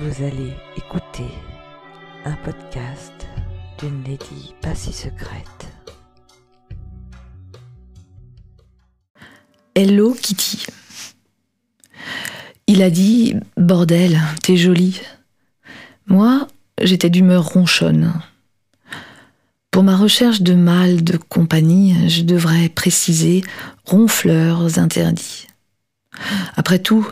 Vous allez écouter un podcast d'une lady pas si secrète. Hello Kitty. Il a dit Bordel, t'es jolie. Moi, j'étais d'humeur ronchonne. Pour ma recherche de mâles de compagnie, je devrais préciser ronfleurs interdits. Après tout,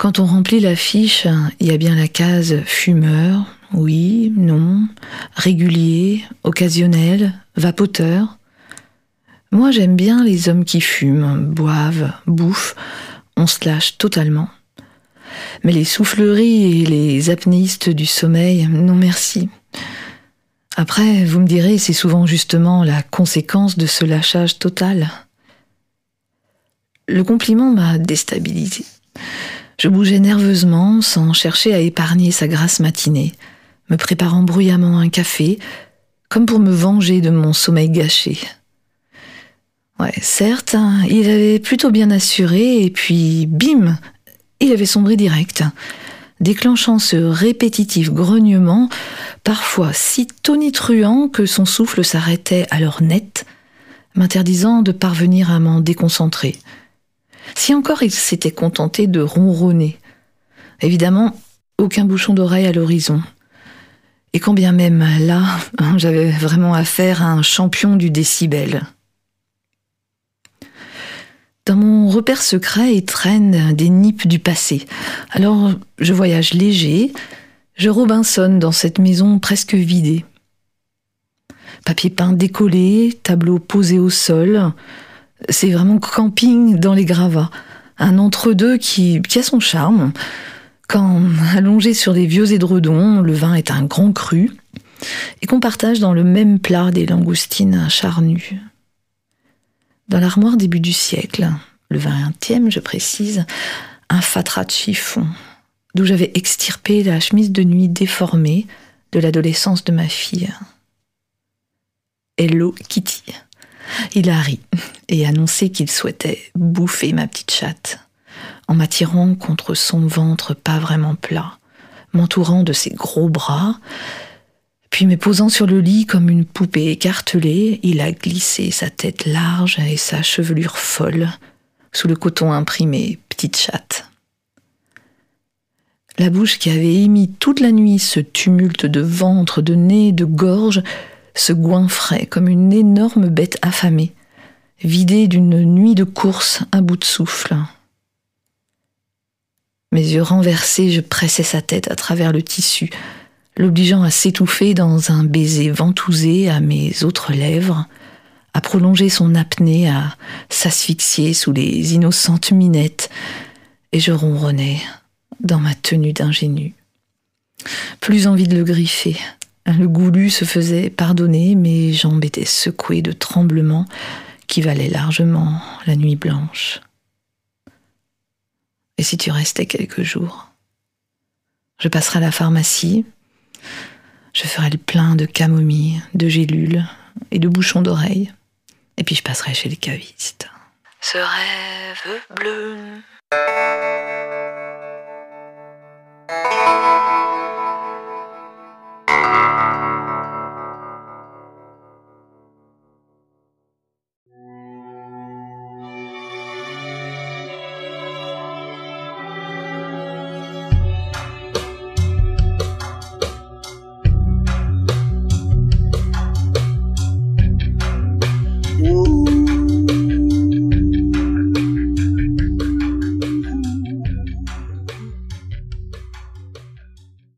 quand on remplit la fiche, il y a bien la case fumeur, oui, non, régulier, occasionnel, vapoteur. Moi j'aime bien les hommes qui fument, boivent, bouffent, on se lâche totalement. Mais les souffleries et les apnéistes du sommeil, non merci. Après, vous me direz, c'est souvent justement la conséquence de ce lâchage total. Le compliment m'a déstabilisé. Je bougeais nerveusement sans chercher à épargner sa grasse matinée, me préparant bruyamment un café, comme pour me venger de mon sommeil gâché. Ouais, certes, il avait plutôt bien assuré, et puis bim, il avait sombré direct, déclenchant ce répétitif grognement, parfois si tonitruant que son souffle s'arrêtait alors net, m'interdisant de parvenir à m'en déconcentrer. Si encore il s'était contenté de ronronner. Évidemment, aucun bouchon d'oreille à l'horizon. Et quand bien même là, j'avais vraiment affaire à un champion du décibel. Dans mon repère secret, il traîne des nippes du passé. Alors, je voyage léger, je Robinson dans cette maison presque vidée. Papier peint décollé, tableau posé au sol, c'est vraiment camping dans les gravats. Un entre-deux qui, qui a son charme. Quand, allongé sur des vieux édredons, le vin est un grand cru, et qu'on partage dans le même plat des langoustines charnues. Dans l'armoire début du siècle, le vingtième, je précise, un fatras de chiffon, d'où j'avais extirpé la chemise de nuit déformée de l'adolescence de ma fille. Hello Kitty. Il a ri et annoncé qu'il souhaitait bouffer ma petite chatte, en m'attirant contre son ventre pas vraiment plat, m'entourant de ses gros bras, puis me posant sur le lit comme une poupée écartelée, il a glissé sa tête large et sa chevelure folle sous le coton imprimé petite chatte. La bouche qui avait émis toute la nuit ce tumulte de ventre, de nez, de gorge, se goinfrait comme une énorme bête affamée, vidée d'une nuit de course à bout de souffle. Mes yeux renversés, je pressais sa tête à travers le tissu, l'obligeant à s'étouffer dans un baiser ventousé à mes autres lèvres, à prolonger son apnée, à s'asphyxier sous les innocentes minettes, et je ronronnais dans ma tenue d'ingénu. Plus envie de le griffer, le goulu se faisait pardonner, mes jambes étaient secouées de tremblements qui valaient largement la nuit blanche. Et si tu restais quelques jours Je passerai à la pharmacie, je ferai le plein de camomille, de gélules et de bouchons d'oreilles, et puis je passerai chez les cavistes. Ce rêve bleu.